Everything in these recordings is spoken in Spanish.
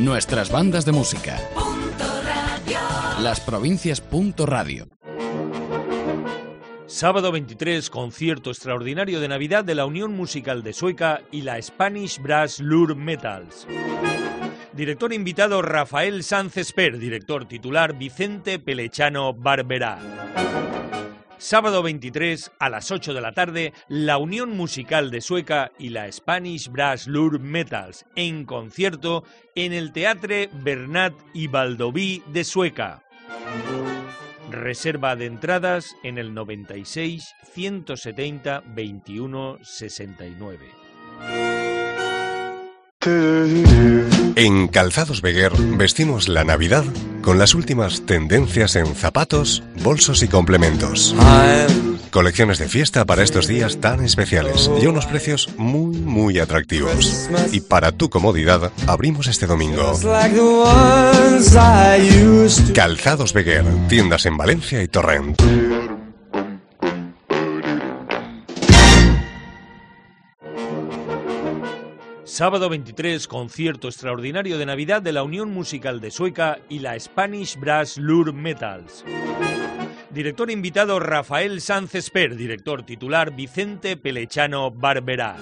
Nuestras bandas de música. Las provincias. Radio. Sábado 23, concierto extraordinario de Navidad de la Unión Musical de Sueca y la Spanish Brass Lure Metals. Director invitado Rafael Sánchez Per, director titular Vicente Pelechano Barberá. Sábado 23 a las 8 de la tarde, la Unión Musical de Sueca y la Spanish Brass Lure Metals en concierto en el Teatre Bernat y Valdoví de Sueca. Reserva de entradas en el 96 170 21 69. En Calzados Beguer vestimos la Navidad con las últimas tendencias en zapatos, bolsos y complementos. Colecciones de fiesta para estos días tan especiales y unos precios muy muy atractivos. Y para tu comodidad abrimos este domingo. Calzados Beguer, tiendas en Valencia y Torrent. Sábado 23, concierto extraordinario de Navidad de la Unión Musical de Sueca y la Spanish Brass Lure Metals. Director invitado Rafael Sánchez Per, director titular Vicente Pelechano Barberá.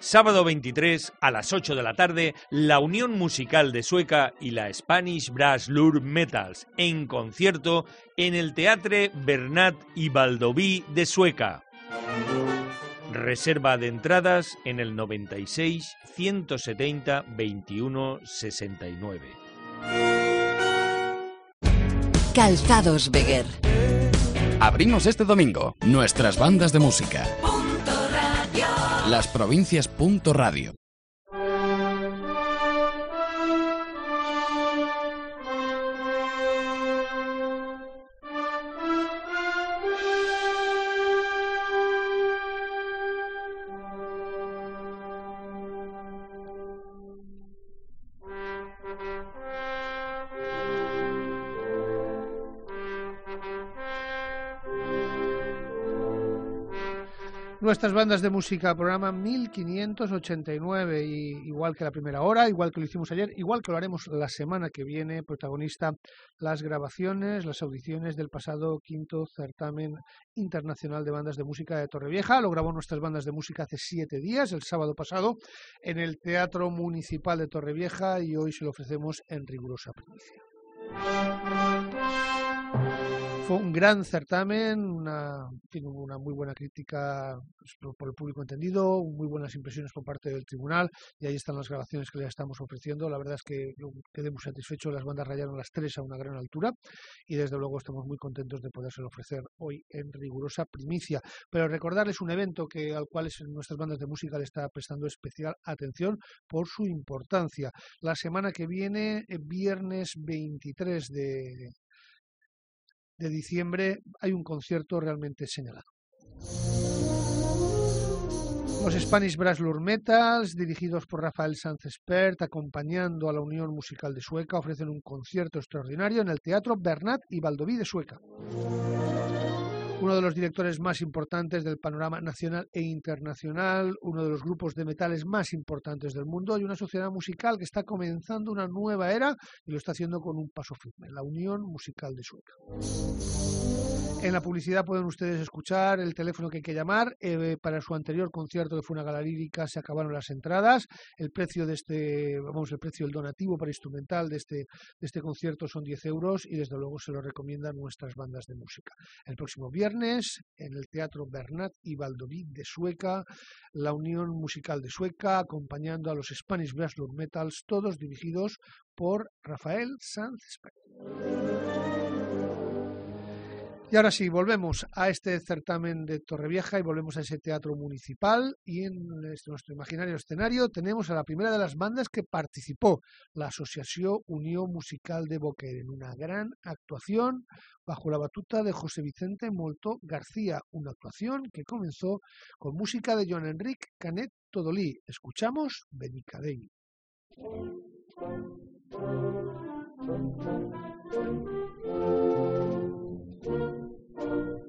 Sábado 23 a las 8 de la tarde, la Unión Musical de Sueca y la Spanish Brass Lure Metals en concierto en el Teatre Bernat y Valdoví de Sueca. Reserva de entradas en el 96 170 21 69. Calzados Beguer. Abrimos este domingo nuestras bandas de música. Las provincias. Radio. Nuestras bandas de música, programa 1589, y igual que la primera hora, igual que lo hicimos ayer, igual que lo haremos la semana que viene, protagonista las grabaciones, las audiciones del pasado quinto certamen internacional de bandas de música de Torrevieja. Lo grabó nuestras bandas de música hace siete días, el sábado pasado, en el Teatro Municipal de Torrevieja y hoy se lo ofrecemos en rigurosa primicia. Fue un gran certamen, una, una muy buena crítica pues, por, el público entendido, muy buenas impresiones por parte del tribunal y ahí están las grabaciones que le estamos ofreciendo. La verdad es que quedé muy satisfecho, las bandas rayaron las tres a una gran altura y desde luego estamos muy contentos de podérselo ofrecer hoy en rigurosa primicia. Pero recordarles un evento que al cual nuestras bandas de música le está prestando especial atención por su importancia. La semana que viene, eh, viernes 23 de, de diciembre hay un concierto realmente señalado. Los Spanish Brass Lure Metals, dirigidos por Rafael Sánchez Pert, acompañando a la Unión Musical de Sueca, ofrecen un concierto extraordinario en el Teatro Bernat y Valdoví de Sueca uno de los directores más importantes del panorama nacional e internacional, uno de los grupos de metales más importantes del mundo y una sociedad musical que está comenzando una nueva era y lo está haciendo con un paso firme, la Unión Musical de Sueca. En la publicidad pueden ustedes escuchar el teléfono que hay que llamar. Eh, para su anterior concierto que fue una gala lírica se acabaron las entradas. El precio de este, vamos, el precio del donativo para instrumental de este, de este concierto son 10 euros y desde luego se lo recomiendan nuestras bandas de música. El próximo viernes en el Teatro Bernat y Valdoví de Sueca, la Unión Musical de Sueca acompañando a los Spanish Brass Metals, todos dirigidos por Rafael Sanz y ahora sí, volvemos a este certamen de Torrevieja y volvemos a ese teatro municipal y en este, nuestro imaginario escenario tenemos a la primera de las bandas que participó, la Asociación Unión Musical de Boquer, en una gran actuación bajo la batuta de José Vicente Molto García, una actuación que comenzó con música de Joan Enrique Canet Todolí. Escuchamos Benicadei. La Thank you.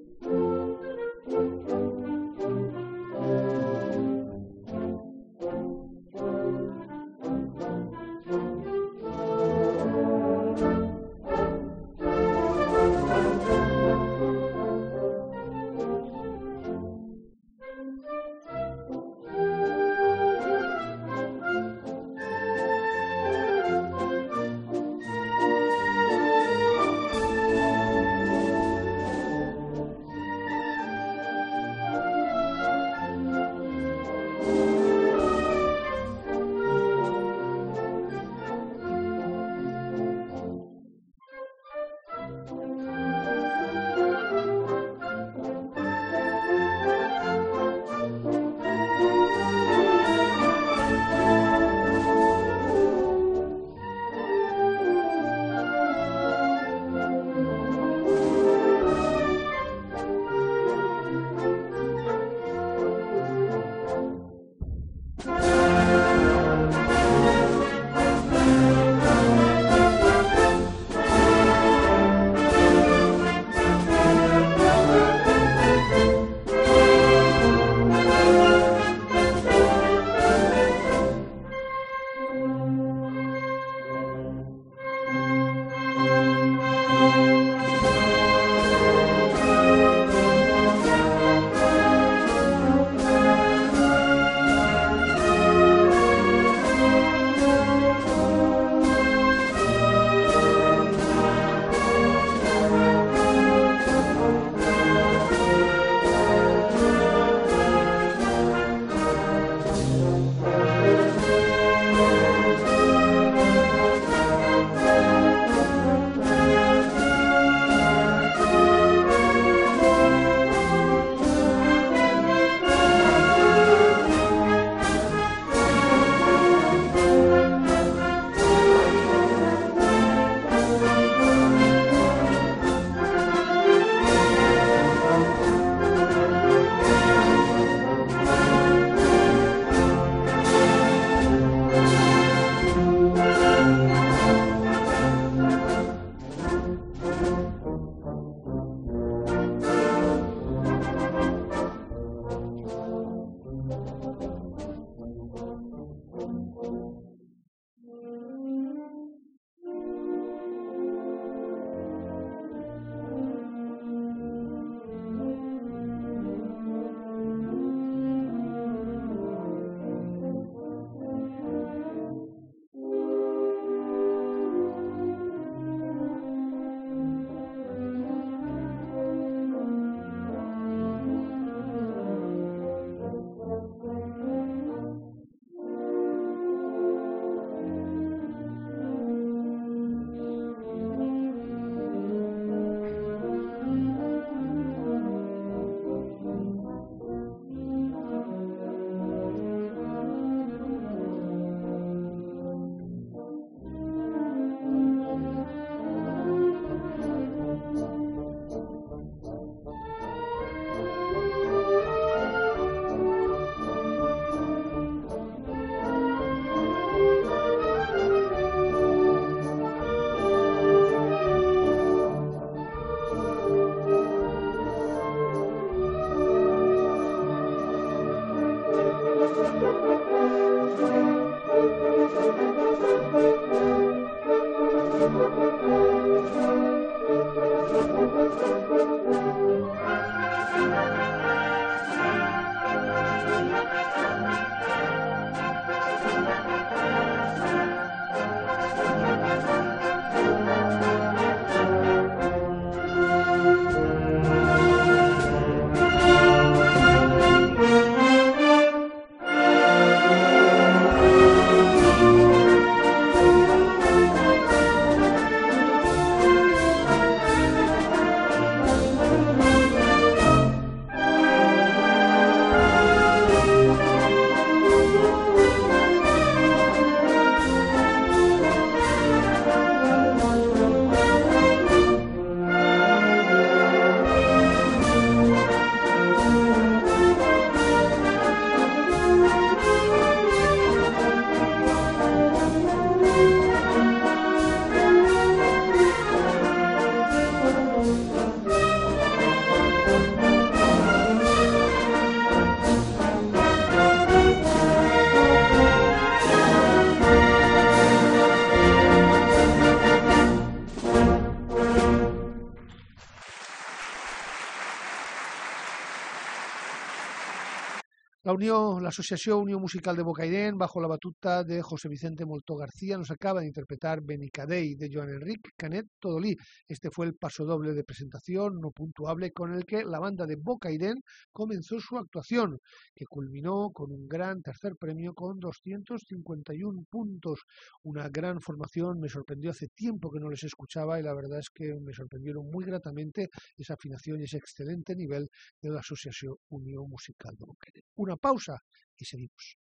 Asociación Unión Musical de Bocairén, bajo la batuta de José Vicente Molto García, nos acaba de interpretar Benicadei de Joan Enrique Canet Todolí. Este fue el paso doble de presentación no puntuable con el que la banda de Bocairén comenzó su actuación, que culminó con un gran tercer premio con 251 puntos. Una gran formación, me sorprendió hace tiempo que no les escuchaba y la verdad es que me sorprendieron muy gratamente esa afinación y ese excelente nivel de la Asociación Unión Musical de Bocairén. Una pausa y seguimos.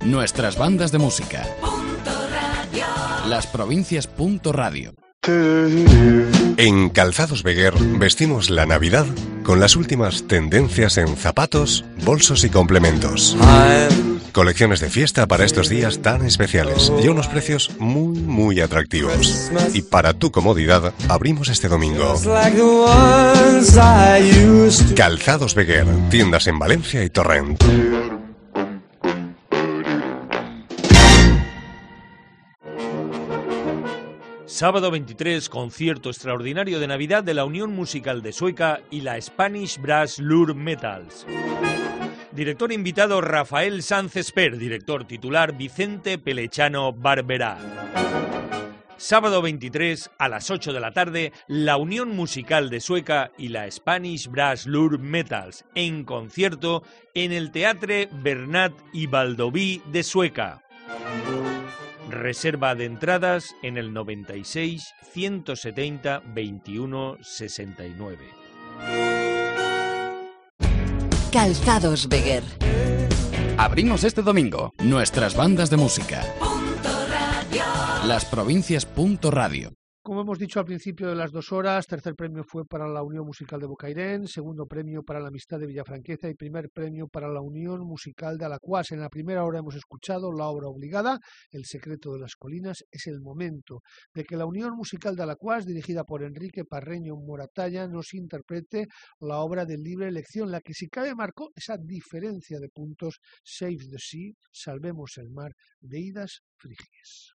Nuestras bandas de música. Las provincias. Radio. En Calzados Beguer vestimos la Navidad con las últimas tendencias en zapatos, bolsos y complementos. Colecciones de fiesta para estos días tan especiales y a unos precios muy, muy atractivos. Y para tu comodidad, abrimos este domingo. Calzados Beguer, tiendas en Valencia y Torrent. Sábado 23, concierto extraordinario de Navidad de la Unión Musical de Sueca y la Spanish Brass Lure Metals. Director invitado Rafael Sanz Esper, director titular Vicente Pelechano Barberá. Sábado 23 a las 8 de la tarde, la Unión Musical de Sueca y la Spanish Brass Lure Metals en concierto en el Teatre Bernat y Valdoví de Sueca. Reserva de entradas en el 96 170 21 69. Calzados Beguer. Abrimos este domingo nuestras bandas de música. Las provincias. Radio. Como hemos dicho al principio de las dos horas, tercer premio fue para la Unión Musical de Bocairén, segundo premio para la Amistad de Villafranqueza y primer premio para la Unión Musical de Alacuas. En la primera hora hemos escuchado la obra obligada, El secreto de las colinas. Es el momento de que la Unión Musical de Alacuas, dirigida por Enrique Parreño Moratalla, nos interprete la obra de libre elección, la que si cabe marcó esa diferencia de puntos Save the Sea, Salvemos el Mar, de Idas Frigies.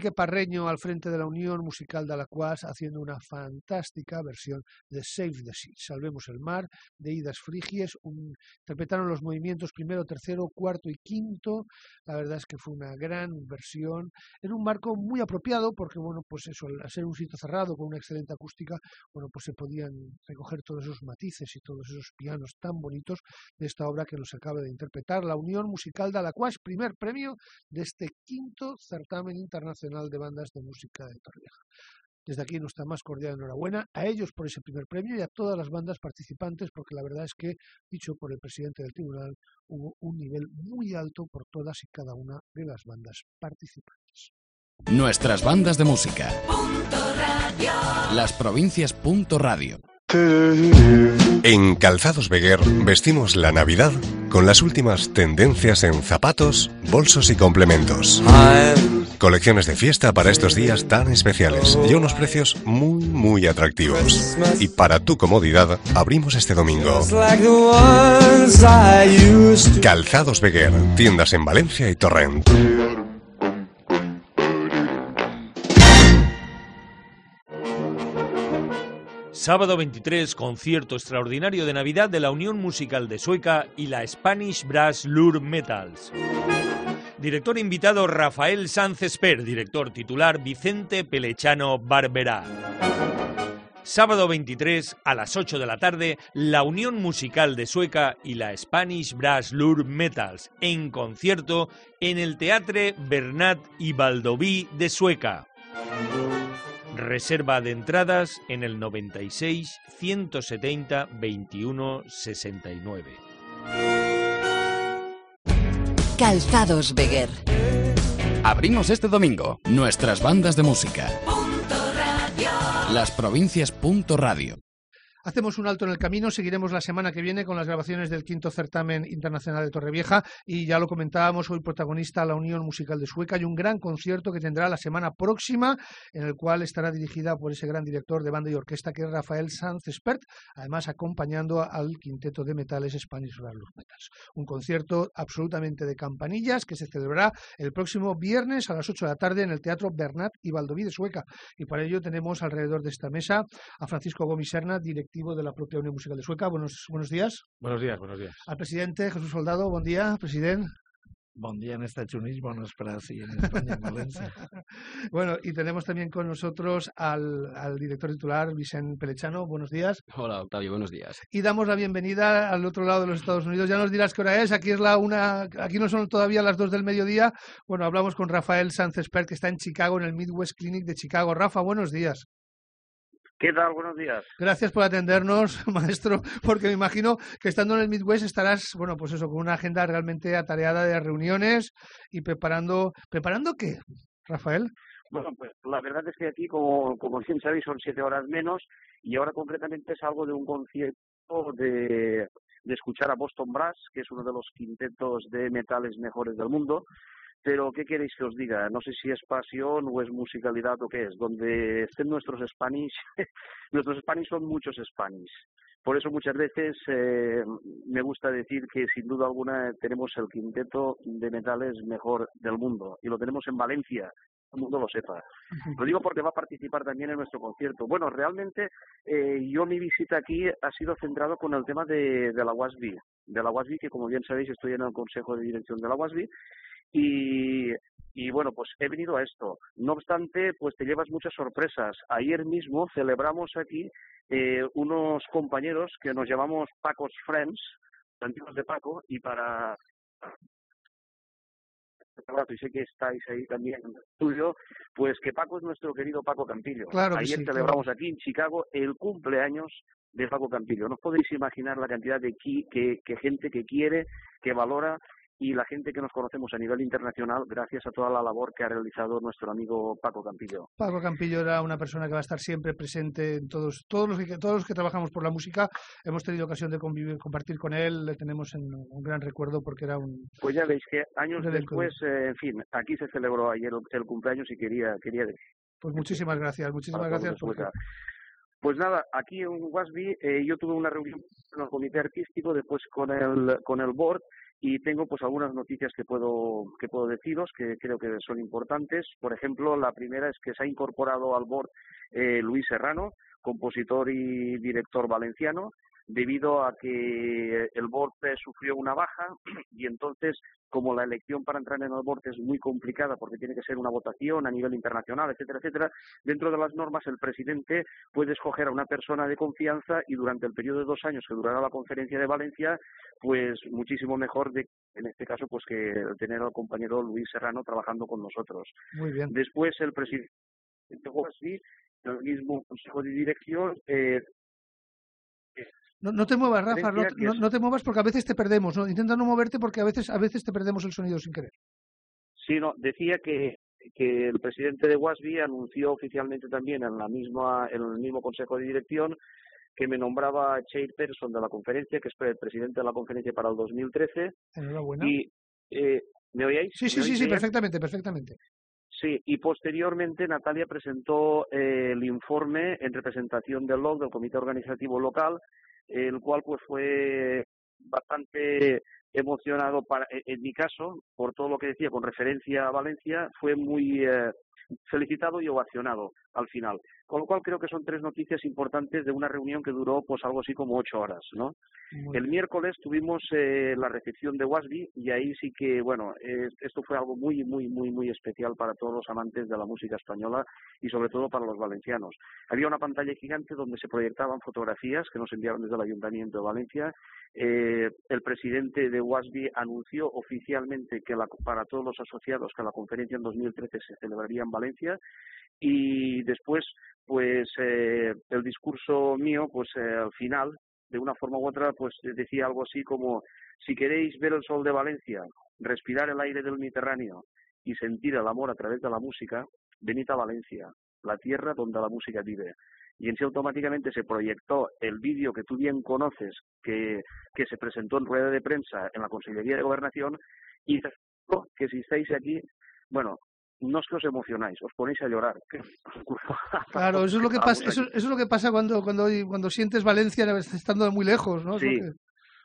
Enrique Parreño al frente de la Unión Musical de Alacuas haciendo una fantástica versión de Save the Sea, Salvemos el Mar, de Idas Frigies. interpretaron los movimientos primero, tercero, cuarto y quinto. La verdad es que fue una gran versión en un marco muy apropiado porque, bueno, pues eso, al ser un sitio cerrado con una excelente acústica, bueno, pues se podían recoger todos esos matices y todos esos pianos tan bonitos de esta obra que nos acaba de interpretar la Unión Musical de Alacuas, primer premio de este quinto certamen internacional de bandas de música de Torrevieja. Desde aquí nuestra más cordial enhorabuena a ellos por ese primer premio y a todas las bandas participantes, porque la verdad es que, dicho por el presidente del tribunal, hubo un nivel muy alto por todas y cada una de las bandas participantes. Nuestras bandas de música. Las provincias. Radio. En Calzados Beguer vestimos la Navidad con las últimas tendencias en zapatos, bolsos y complementos. Colecciones de fiesta para estos días tan especiales y unos precios muy, muy atractivos. Y para tu comodidad, abrimos este domingo. Calzados Beguer, tiendas en Valencia y Torrent. Sábado 23, concierto extraordinario de Navidad de la Unión Musical de Sueca y la Spanish Brass Lure Metals. Director invitado Rafael Sánchez Per, director titular Vicente Pelechano Barberá. Sábado 23 a las 8 de la tarde, la Unión Musical de Sueca y la Spanish Brass Lure Metals en concierto en el Teatre Bernat y Valdoví de Sueca. Reserva de entradas en el 96 170 21 69. Calzados Beguer. Abrimos este domingo nuestras bandas de música. Las provincias. Radio. Hacemos un alto en el camino, seguiremos la semana que viene con las grabaciones del quinto certamen internacional de Torrevieja y ya lo comentábamos, hoy protagonista la Unión Musical de Sueca y un gran concierto que tendrá la semana próxima en el cual estará dirigida por ese gran director de banda y orquesta que es Rafael Sanz Espert, además acompañando al quinteto de metales Spanish Rarlos Metals. Un concierto absolutamente de campanillas que se celebrará el próximo viernes a las 8 de la tarde en el Teatro Bernat y Valdoví de Sueca y para ello tenemos alrededor de esta mesa a Francisco Gómez Serna, director de la propia Unión Musical de Sueca. Buenos, buenos días. Buenos días, buenos días. Al presidente Jesús Soldado, buen día, presidente. Buen día en esta Unidos, buenos para en España, en Valencia. bueno, y tenemos también con nosotros al, al, director titular, Vicente Pelechano. Buenos días. Hola, Octavio, buenos días. Y damos la bienvenida al otro lado de los Estados Unidos. Ya nos dirás qué hora es. Aquí es la una, aquí no son todavía las dos del mediodía. Bueno, hablamos con Rafael Sánchez Per, que está en Chicago, en el Midwest Clinic de Chicago. Rafa, buenos días. ¿Qué tal? Buenos días. Gracias por atendernos, maestro, porque me imagino que estando en el Midwest estarás, bueno, pues eso, con una agenda realmente atareada de reuniones y preparando, ¿preparando qué, Rafael? Bueno, pues la verdad es que aquí, como, como bien sabéis, son siete horas menos y ahora concretamente salgo de un concierto de, de escuchar a Boston Brass, que es uno de los quintetos de metales mejores del mundo, pero ¿qué queréis que os diga? No sé si es pasión o es musicalidad o qué es. Donde estén nuestros Spanish, nuestros Spanish son muchos Spanish. Por eso muchas veces eh, me gusta decir que sin duda alguna tenemos el quinteto de metales mejor del mundo y lo tenemos en Valencia, el mundo lo sepa. Lo digo porque va a participar también en nuestro concierto. Bueno, realmente eh, yo mi visita aquí ha sido centrado con el tema de, de la WASB, de la WASB que como bien sabéis estoy en el consejo de dirección de la WASB y, y bueno, pues he venido a esto. No obstante, pues te llevas muchas sorpresas. Ayer mismo celebramos aquí eh, unos compañeros que nos llamamos Paco's Friends, antiguos de Paco, y para y sé que estáis ahí también en el estudio, pues que Paco es nuestro querido Paco Campillo. Claro Ayer celebramos aquí en Chicago el cumpleaños de Paco Campillo. No os podéis imaginar la cantidad de que, que gente que quiere, que valora y la gente que nos conocemos a nivel internacional gracias a toda la labor que ha realizado nuestro amigo Paco Campillo. Paco Campillo era una persona que va a estar siempre presente en todos todos los que todos los que trabajamos por la música. Hemos tenido ocasión de convivir compartir con él le tenemos en un gran recuerdo porque era un pues ya veis que años después eh, en fin aquí se celebró ayer el, cumpleaños y quería quería decir. Pues muchísimas gracias muchísimas gracias Pues nada, aquí en Wasby eh, yo tuve una reunión con el comité artístico, después con el, con el board, y tengo pues algunas noticias que puedo que puedo deciros que creo que son importantes. Por ejemplo, la primera es que se ha incorporado al board eh, Luis Serrano, compositor y director valenciano, debido a que el board sufrió una baja y entonces como la elección para entrar en el board es muy complicada porque tiene que ser una votación a nivel internacional, etcétera, etcétera, dentro de las normas el presidente puede escoger a una persona de confianza y durante el periodo de dos años que durará la conferencia de Valencia, pues muchísimo mejor de, en este caso, pues que tener al compañero Luis Serrano trabajando con nosotros. Muy bien. Después el presidente así, el mismo consejo de dirección eh, no, te muevas, Rafa, no, te muevas porque a veces te perdemos. ¿no? Intenta no moverte porque a veces, a veces te perdemos el sonido sin querer. Sí, no, decía que, que el presidente de WASBI anunció oficialmente también en, la misma, en el mismo consejo de dirección que me nombraba chairperson de la conferencia, que es el presidente de la conferencia para el 2013. Enhorabuena. Y, eh, ¿Me oíais? Sí, sí, sí, sí, perfectamente, perfectamente. Sí, y posteriormente Natalia presentó eh, el informe en representación del LOC, del Comité Organizativo Local, el cual pues fue bastante emocionado para, en mi caso por todo lo que decía con referencia a Valencia fue muy eh, felicitado y ovacionado al final con lo cual creo que son tres noticias importantes de una reunión que duró pues algo así como ocho horas, ¿no? el miércoles tuvimos eh, la recepción de Wasby y ahí sí que, bueno, esto fue algo muy, muy, muy, muy especial para todos los amantes de la música española y sobre todo para los valencianos. Había una pantalla gigante donde se proyectaban fotografías que nos enviaron desde el Ayuntamiento de Valencia. Eh, el presidente de Wasby anunció oficialmente que para todos los asociados que la conferencia en 2013 se celebraría en Valencia y después pues eh, el discurso mío, pues eh, al final, de una forma u otra, pues decía algo así como, si queréis ver el sol de Valencia, respirar el aire del Mediterráneo y sentir el amor a través de la música, venid a Valencia, la tierra donde la música vive. Y en sí automáticamente se proyectó el vídeo que tú bien conoces, que, que se presentó en rueda de prensa en la Consellería de Gobernación, y que si estáis aquí, bueno, no es que os emocionáis, os ponéis a llorar. Claro, eso es lo que pasa, eso, es lo que pasa cuando, cuando, cuando sientes Valencia estando muy lejos, ¿no? Sí,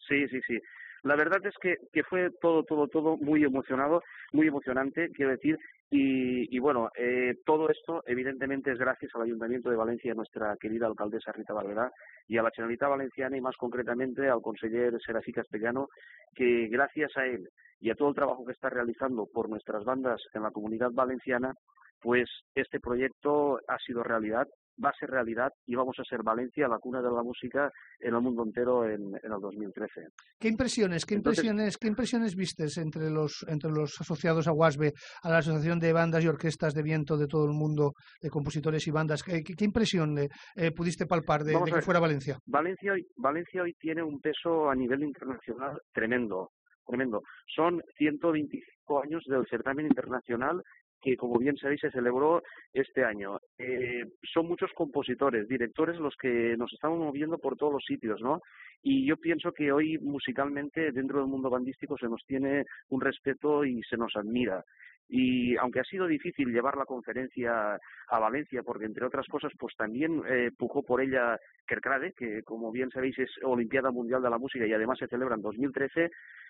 sí, sí, sí. La verdad es que, que fue todo, todo, todo muy emocionado, muy emocionante, quiero decir, y, y bueno, eh, todo esto evidentemente es gracias al Ayuntamiento de Valencia, a nuestra querida alcaldesa Rita Barberá, y a la Generalitat Valenciana y más concretamente al conseller Serafí Castellano, que gracias a él y a todo el trabajo que está realizando por nuestras bandas en la comunidad valenciana, pues este proyecto ha sido realidad, va a ser realidad y vamos a ser Valencia, la cuna de la música en el mundo entero en, el 2013. ¿Qué impresiones, qué impresiones, qué impresiones vistes entre los entre los asociados a WASBE, a la Asociación de Bandas y Orquestas de Viento de todo el mundo, de compositores y bandas? ¿Qué, impresión eh, pudiste palpar de, de que fuera Valencia? Valencia hoy, Valencia hoy tiene un peso a nivel internacional tremendo tremendo. Son 125 años del certamen internacional que, como bien sabéis, se celebró este año. Eh, son muchos compositores, directores los que nos estamos moviendo por todos los sitios, ¿no? Y yo pienso que hoy musicalmente dentro del mundo bandístico se nos tiene un respeto y se nos admira y aunque ha sido difícil llevar la conferencia a Valencia, porque entre otras cosas, pues también eh, pujó por ella Kerkrade, que como bien sabéis es Olimpiada Mundial de la Música y además se celebra en 2013,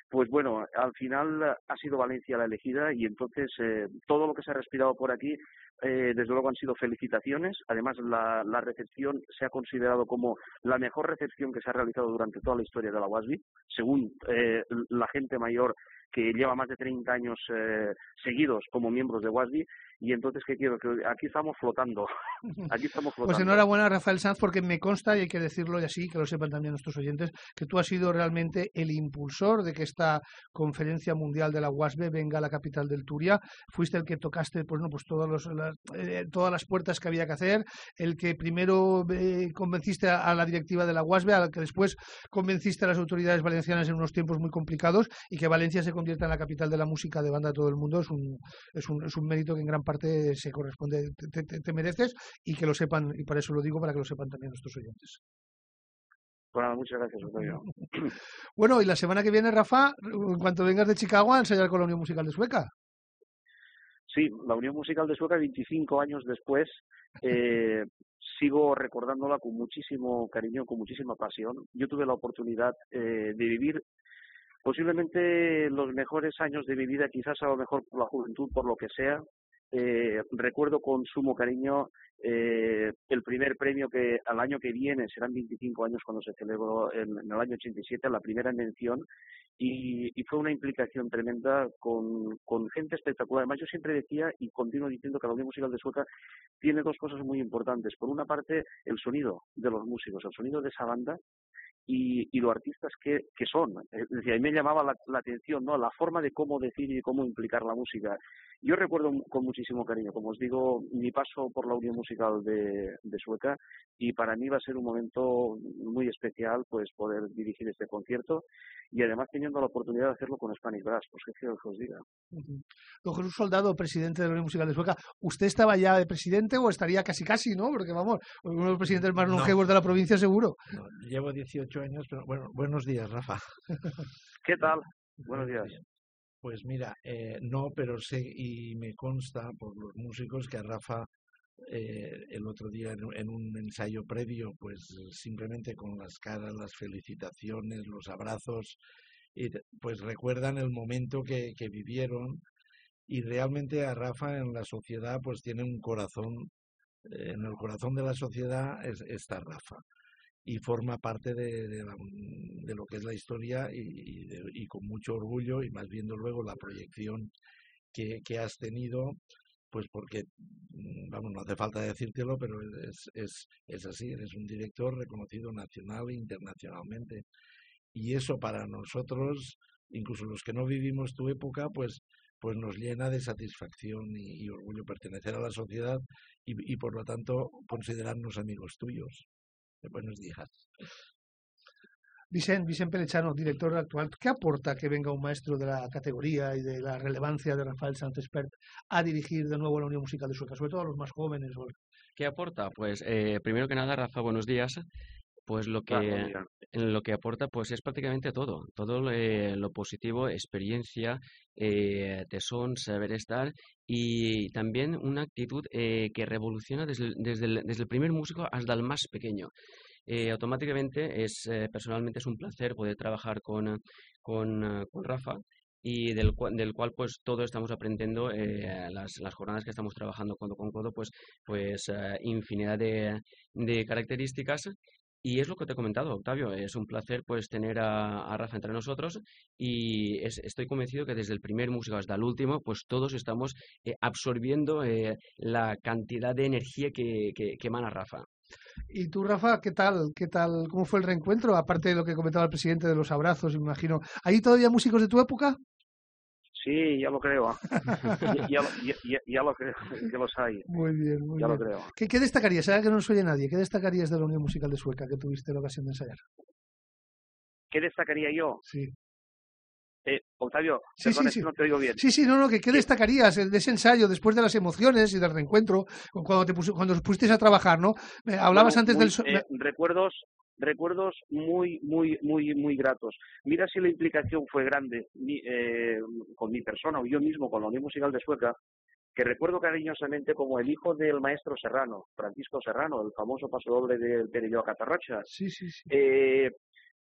pues bueno, al final ha sido Valencia la elegida y entonces eh, todo lo que se ha respirado por aquí, eh, desde luego han sido felicitaciones. Además, la, recepción se ha considerado como la mejor recepción que se ha realizado durante toda la historia de la WASBI, según eh, la gente mayor que lleva más de 30 años eh, seguidos como miembros de WASDI y entonces qué quiero que aquí estamos flotando. Aquí estamos pues flotando. pues enhorabuena Rafael Sanz porque me consta y hay que decirlo y así que lo sepan también nuestros oyentes que tú has sido realmente el impulsor de que esta conferencia mundial de la WASB venga a la capital del Turia. Fuiste el que tocaste pues no pues todas las, eh, todas las puertas que había que hacer el que primero eh, convenciste a, la directiva de la WASB al que después convenciste a las autoridades valencianas en unos tiempos muy complicados y que Valencia se convierta en la capital de la música de banda de todo el mundo es un, es un, es un mérito que en gran parte se corresponde, te, mereces y que lo sepan, y para eso lo digo, para que lo sepan también nuestros oyentes. Bueno, muchas gracias, Antonio. bueno, y la semana que viene, Rafa, en cuanto vengas de Chicago, a ensayar con la Unión Musical de Sueca. Sí, la Unión Musical de Sueca, 25 años después, eh, sigo recordándola con muchísimo cariño, con muchísima pasión. Yo tuve la oportunidad eh, de vivir Posiblemente los mejores años de mi vida, quizás a lo mejor por la juventud, por lo que sea, eh, recuerdo con sumo cariño eh, el primer premio que al año que viene, serán 25 años cuando se celebró en, el año 87, la primera mención, y, fue una implicación tremenda con, gente espectacular. Además, yo siempre decía y continuo diciendo que la Unión Musical de Sueca tiene dos cosas muy importantes. Por una parte, el sonido de los músicos, el sonido de esa banda, y, y los artistas que, que son. Es decir, a mí me llamaba la, atención ¿no? la forma de cómo decir y cómo implicar la música. Yo recuerdo con muchísimo cariño, como os digo, mi paso por la Unión Musical de, de Sueca y para mí va a ser un momento muy especial pues poder dirigir este concierto y además teniendo la oportunidad de hacerlo con Spanish Brass, pues qué quiero que os diga. Don Jesús Soldado, presidente de la Unión Musical de Sueca, ¿usted estaba ya de presidente o estaría casi casi, no? Porque vamos, uno de los presidentes más longevos de la provincia seguro. llevo 18 años, pero bueno, buenos días, Rafa. ¿Qué tal? Buenos días. Pues mira, eh, no, pero sé y me consta por los músicos que a Rafa eh, el otro día en, un ensayo previo, pues simplemente con las caras, las felicitaciones, los abrazos, y pues recuerdan el momento que, que vivieron y realmente a Rafa en la sociedad pues tiene un corazón, eh, en el corazón de la sociedad es, está Rafa y forma parte de, de, lo que es la historia y, y, con mucho orgullo y más viendo luego la proyección que, que has tenido pues porque, mm, vamos, no hace falta decírtelo, pero es, es, es así, eres un director reconocido nacional e internacionalmente. Y eso para nosotros, incluso los que no vivimos tu época, pues, pues nos llena de satisfacción y, orgullo pertenecer a la sociedad y, y, por lo tanto considerarnos amigos tuyos. Buenos días. Vicente, Vicente Pelechano, director actual, ¿qué aporta que venga un maestro de la categoría y de la relevancia de Rafael Sánchez Pert a dirigir de nuevo la Unión Musical de Sueca, sobre todo a los más jóvenes? ¿Qué aporta? Pues eh, primero que nada, Rafa, buenos días. Pues lo que, lo que aporta pues es prácticamente todo, todo eh, lo positivo, experiencia, eh, tesón, saber estar y también una actitud eh, que revoluciona desde, desde, el, desde el primer músico hasta el más pequeño. Eh, automáticamente es eh, personalmente es un placer poder trabajar con, con, con Rafa y del, del cual pues todos estamos aprendiendo las, las, jornadas que estamos trabajando codo con codo pues pues infinidad de, de, características y es lo que te he comentado Octavio es un placer pues tener a, Rafa entre nosotros y estoy convencido que desde el primer músico hasta el último pues todos estamos absorbiendo la cantidad de energía que, que, que emana Rafa y tú, Rafa, ¿qué tal? ¿Qué tal? ¿Cómo fue el reencuentro? Aparte de lo que comentaba el presidente de los abrazos, imagino. ¿Hay todavía músicos de tu época? Sí, ya lo creo. ya, ya, lo creo, que los hay. Muy bien, muy ya lo creo. ¿Qué, ¿Qué, destacarías? que no nos oye nadie. ¿Qué destacarías de la Unión Musical de Sueca que tuviste la ocasión de ensayar? ¿Qué destacaría yo? Sí. Eh, Octavio, sí, sí, no te oigo bien. Sí, sí, no, no, que ¿qué destacarías de ese ensayo después de las emociones y del reencuentro, cuando te cuando os pusisteis a trabajar, ¿no? hablabas antes del... Eh, recuerdos recuerdos muy, muy, muy, muy gratos. Mira si la implicación fue grande eh, con mi persona o yo mismo con la Unión Musical de Sueca, que recuerdo cariñosamente como el hijo del maestro Serrano, Francisco Serrano, el famoso paso doble del Perelló a Catarracha. Sí, sí, sí. Eh,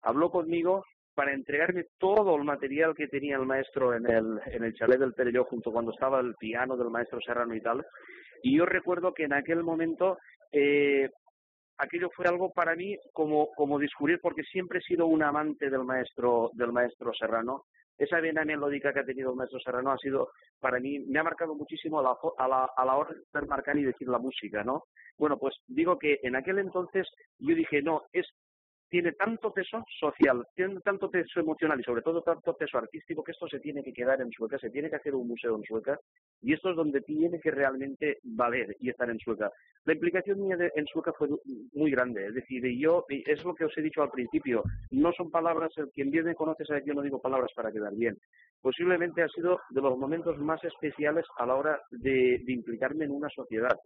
habló conmigo para entregarme todo el material que tenía el maestro en el, en el chalet del Perelló, junto cuando estaba el piano del maestro Serrano y tal. Y yo recuerdo que en aquel momento eh, aquello fue algo para mí como, como descubrir, porque siempre he sido un amante del maestro, del maestro Serrano. Esa vena melódica que ha tenido el maestro Serrano ha sido, para mí, me ha marcado muchísimo a la, a la, a la hora de marcar y decir la música, ¿no? Bueno, pues digo que en aquel entonces yo dije, no, es tiene tanto peso social, tiene tanto peso emocional y sobre todo tanto peso artístico que esto se tiene que quedar en Sueca, se tiene que hacer un museo en Sueca y esto es donde tiene que realmente valer y estar en Sueca. La implicación mía en Sueca fue muy grande, es decir, yo, es lo que os he dicho al principio, no son palabras, el quien bien me conoce sabe que yo no digo palabras para quedar bien. Posiblemente ha sido de los momentos más especiales a la hora de implicarme en una sociedad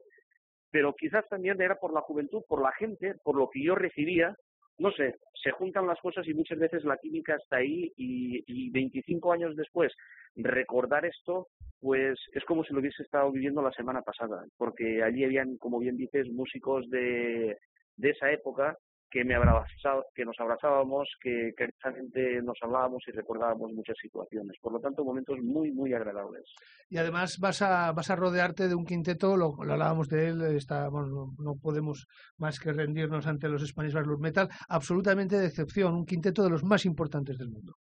pero quizás también era por la juventud, por la gente, por lo que yo recibía no sé, se juntan las cosas y muchas veces la química está ahí y, y 25 años después recordar esto, pues es como si lo hubiese estado viviendo la semana pasada, porque allí habían, como bien dices, músicos de, de esa época que me abrazaba, que nos abrazábamos, que gente nos hablábamos y recordábamos muchas situaciones. Por lo tanto, momentos muy, muy agradables. Y además vas a, vas a rodearte de un quinteto, lo, hablábamos de él, está, bueno, no, podemos más que rendirnos ante los Spanish Blues Metal, absolutamente de excepción, un quinteto de los más importantes del mundo.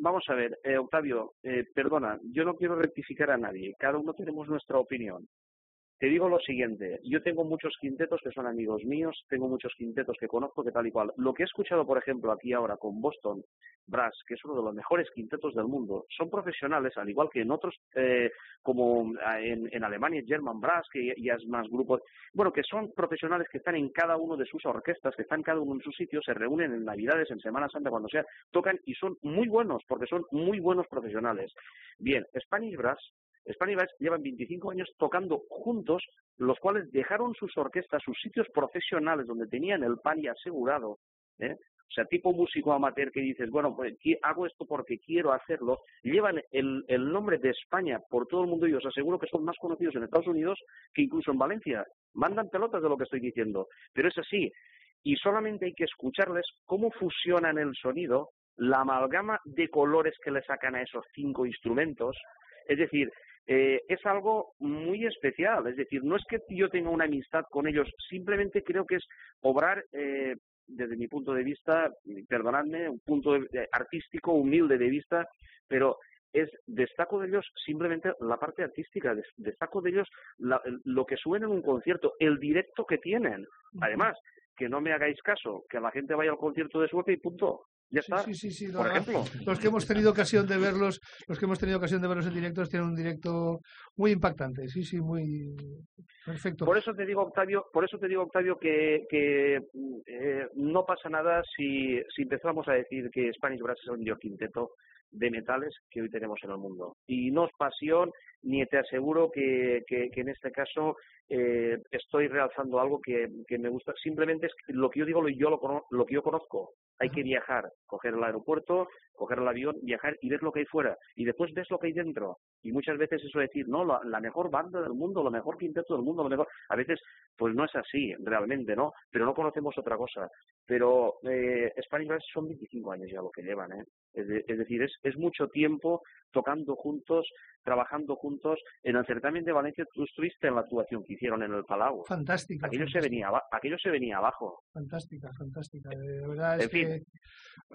vamos a ver, eh, Octavio, eh, perdona, yo no quiero rectificar a nadie, cada uno tenemos nuestra opinión. Te digo lo siguiente, yo tengo muchos quintetos que son amigos míos, tengo muchos quintetos que conozco que tal y cual. Lo que he escuchado, por ejemplo, aquí ahora con Boston Brass, que es uno de los mejores quintetos del mundo, son profesionales, al igual que en otros, eh, como ah, en, Alemania, German Brass, que ya es más grupos, bueno, que son profesionales que están en cada uno de sus orquestas, que están cada uno en su sitio, se reúnen en Navidades, en Semana Santa, cuando sea, tocan y son muy buenos, porque son muy buenos profesionales. Bien, Spanish Brass Y Bass llevan 25 años tocando juntos, los cuales dejaron sus orquestas, sus sitios profesionales donde tenían el pan y asegurado, ¿eh? o sea, tipo músico amateur que dices, bueno, pues hago esto porque quiero hacerlo, llevan el, el, nombre de España por todo el mundo y os aseguro que son más conocidos en Estados Unidos que incluso en Valencia. Mandan pelotas de lo que estoy diciendo, pero es así. Y solamente hay que escucharles cómo fusionan el sonido, la amalgama de colores que le sacan a esos cinco instrumentos. Es decir, eh, es algo muy especial. Es decir, no es que yo tenga una amistad con ellos, simplemente creo que es obrar, eh, desde mi punto de vista, perdonadme, un punto artístico, humilde de vista, pero es destaco de ellos simplemente la parte artística, destaco de ellos lo que suena en un concierto, el directo que tienen. Además, que no me hagáis caso, que la gente vaya al concierto de suerte y punto. Ya está. Sí, sí, sí, por ejemplo. Los que hemos tenido ocasión de verlos, los que hemos tenido ocasión de verlos en directo tienen un directo muy impactante, sí, sí, muy perfecto. Por eso te digo, Octavio, por eso te digo, Octavio, que, que eh, no pasa nada si, si empezamos a decir que Spanish Brass es un quinteto de metales que hoy tenemos en el mundo. Y no es pasión, ni te aseguro que, que, en este caso eh, estoy realzando algo que, que, me gusta. Simplemente es lo que yo digo, lo, yo lo, lo que yo conozco. Hay que viajar, coger el aeropuerto, coger el avión, viajar y ver lo que hay fuera. Y después ves lo que hay dentro. Y muchas veces eso decir, no, la, mejor banda del mundo, lo mejor quinteto del mundo, lo mejor. A veces, pues no es así, realmente, ¿no? Pero no conocemos otra cosa. Pero eh, Spanish son 25 años ya lo que llevan, ¿eh? Es, decir, es, es mucho tiempo tocando juntos, trabajando juntos. En el certamen de Valencia tú estuviste en la actuación que hicieron en el Palau. Fantástica. Aquello, Se, venía, aquello se venía abajo. Fantástica, fantástica. De verdad es que,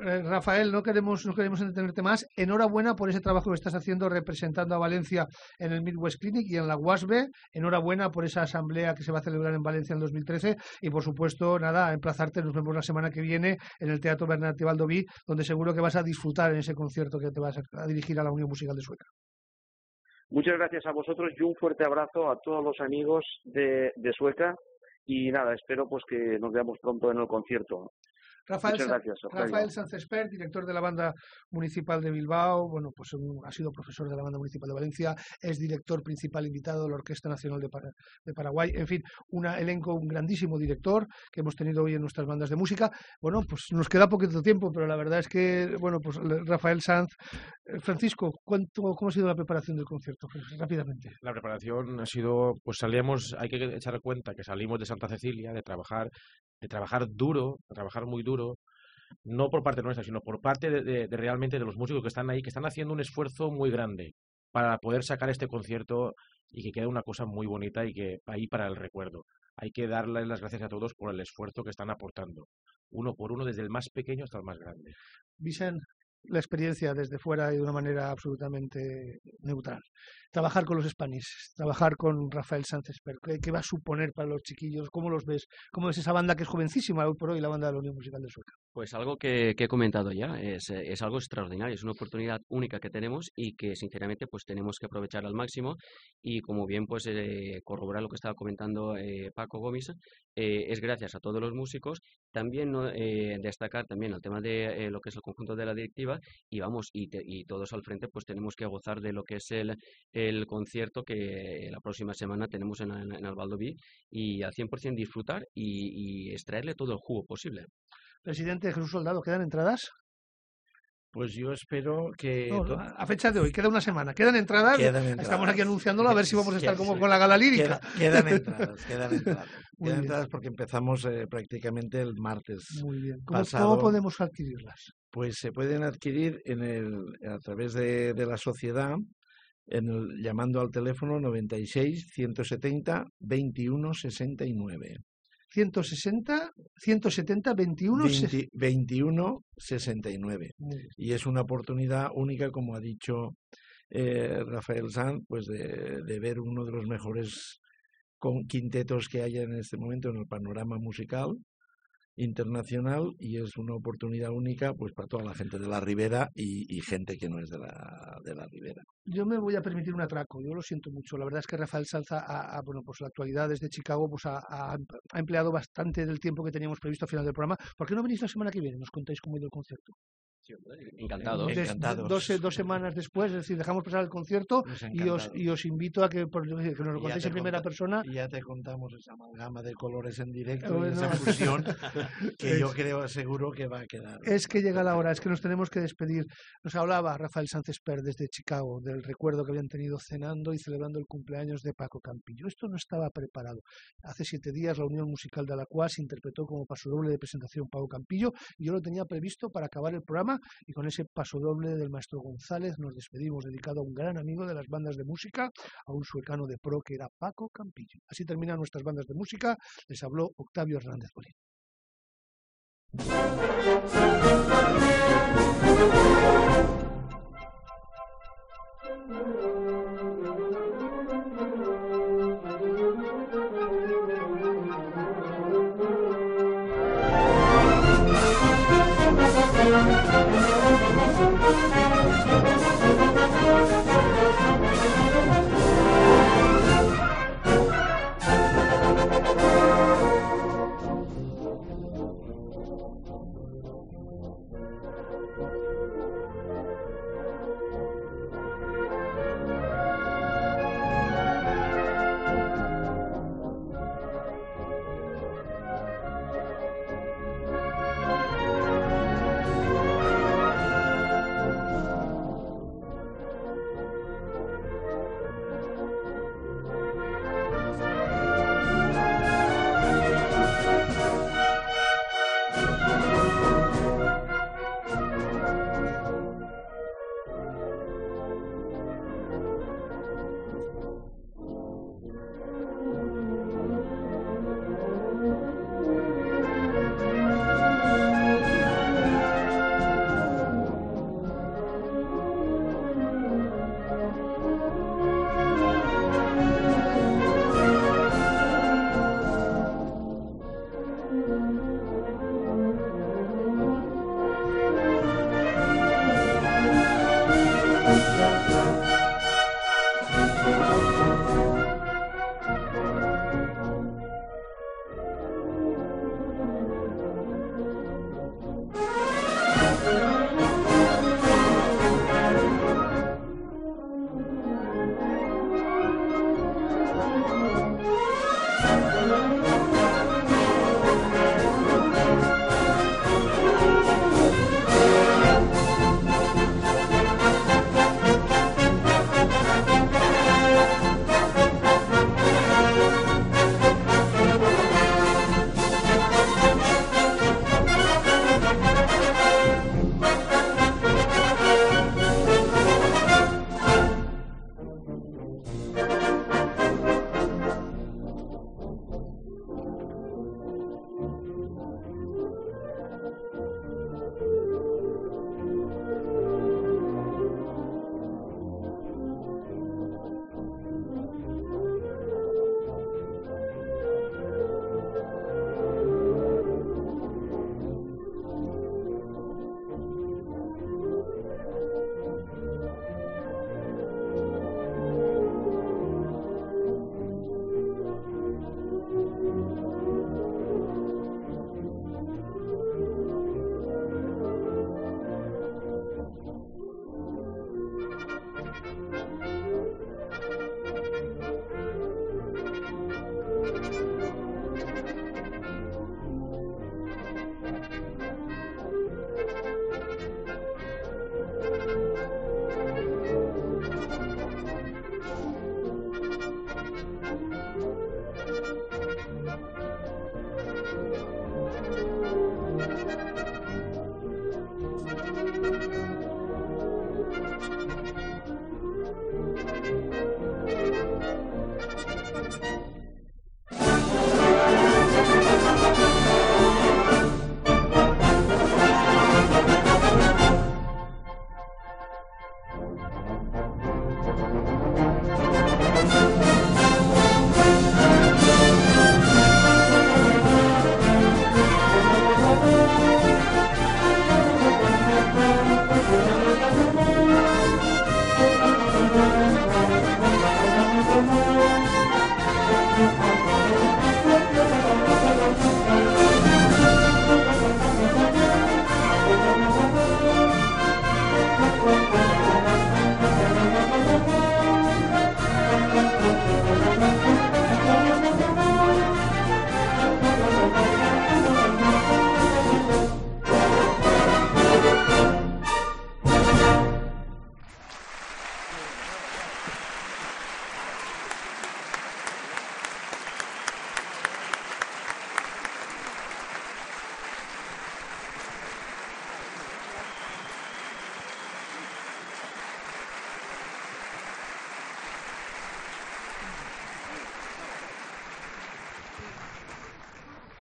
eh, Rafael, no queremos, no queremos entretenerte más. Enhorabuena por ese trabajo que estás haciendo representando a Valencia en el Midwest Clinic y en la UASB. Enhorabuena por esa asamblea que se va a celebrar en Valencia en 2013 y por supuesto, nada, emplazarte, nos vemos la semana que viene en el Teatro Bernat Valdoví, donde seguro que vas a disfrutar en ese concierto que te vas a dirigir a la Unión Musical de Sueca. Muchas gracias a vosotros y un fuerte abrazo a todos los amigos de, de Sueca y nada, espero pues que nos veamos pronto en el concierto. Rafael, Rafael director de la banda municipal de Bilbao, bueno, pues ha sido profesor de la banda municipal de Valencia, es director principal invitado de la Orquesta Nacional de, Paraguay, en fin, un elenco, un grandísimo director que hemos tenido hoy en nuestras bandas de música. Bueno, pues nos queda poquito tiempo, pero la verdad es que, bueno, pues Rafael Sanz, eh, Francisco, ¿cuánto, ¿cómo ha sido la preparación del concierto? Pues, rápidamente. La preparación ha sido, pues salíamos, hay que echar cuenta que salimos de Santa Cecilia, de trabajar de trabajar duro, de trabajar muy duro, no por parte nuestra, sino por parte de, realmente de los músicos que están ahí, que están haciendo un esfuerzo muy grande para poder sacar este concierto y que quede una cosa muy bonita y que ahí para el recuerdo. Hay que darles las gracias a todos por el esfuerzo que están aportando, uno por uno, desde el más pequeño hasta el más grande. La experiencia desde fuera y de una manera absolutamente neutral trabajar con los Spanish, trabajar con Rafael Sánchez ¿qué, va a suponer para los chiquillos? ¿Cómo los ves? ¿Cómo ves esa banda que es jovencísima hoy por hoy, la banda de la Unión Musical de Sueca? Pues algo que, he comentado ya, es, es, algo extraordinario, es una oportunidad única que tenemos y que sinceramente pues tenemos que aprovechar al máximo y como bien pues eh, corroborar lo que estaba comentando eh, Paco Gómez, eh, es gracias a todos los músicos, también destacar también el tema de lo que es el conjunto de la directiva y vamos, y, y todos al frente pues tenemos que gozar de lo que es el el concierto que la próxima semana tenemos en, en, Valdoví y al 100% disfrutar y, y extraerle todo el jugo posible. Presidente Jesús Soldado, ¿quedan entradas? Pues yo espero que... a fecha de hoy, queda una semana. ¿Quedan entradas? Estamos aquí anunciándolo a ver si vamos a estar como con la gala lírica. quedan entradas, quedan entradas. quedan entradas porque empezamos eh, prácticamente el martes. Muy bien. ¿Cómo, podemos adquirirlas? Pues se pueden adquirir en el, a través de, de la sociedad en el, llamando al teléfono 96 170 21 69. 160, 170, 21, 21 69. Y es una oportunidad única, como ha dicho eh, Rafael Sanz, pues de, de, ver uno de los mejores con quintetos que haya en este momento en el panorama musical internacional y es una oportunidad única pues para toda la gente de la Ribera y, gente que no es de la, de la Ribera. Yo me voy a permitir un atraco, yo lo siento mucho. La verdad es que Rafael Salza, ha, bueno, pues la actualidad desde Chicago pues ha, ha, empleado bastante del tiempo que teníamos previsto al final del programa. ¿Por qué no venís la semana que viene? Nos contáis cómo ha ido el concierto. Encantados. Dos, dos, semanas después, es decir, dejamos pasar el concierto y os, y os invito a que, que nos lo contéis en primera persona. Y ya te contamos esa amalgama de colores en directo, esa fusión que yo creo seguro que va a quedar. Es que llega la hora, es que nos tenemos que despedir. Nos hablaba Rafael Sánchez Per desde Chicago del recuerdo que habían tenido cenando y celebrando el cumpleaños de Paco Campillo. Esto no estaba preparado. Hace siete días la Unión Musical de Alacuas interpretó como paso doble de presentación Paco Campillo y yo lo tenía previsto para acabar el y con ese paso doble del maestro González nos despedimos dedicado a un gran amigo de las bandas de música, a un suecano de pro que era Paco Campillo. Así terminan nuestras bandas de música. Les habló Octavio Hernández Bolín.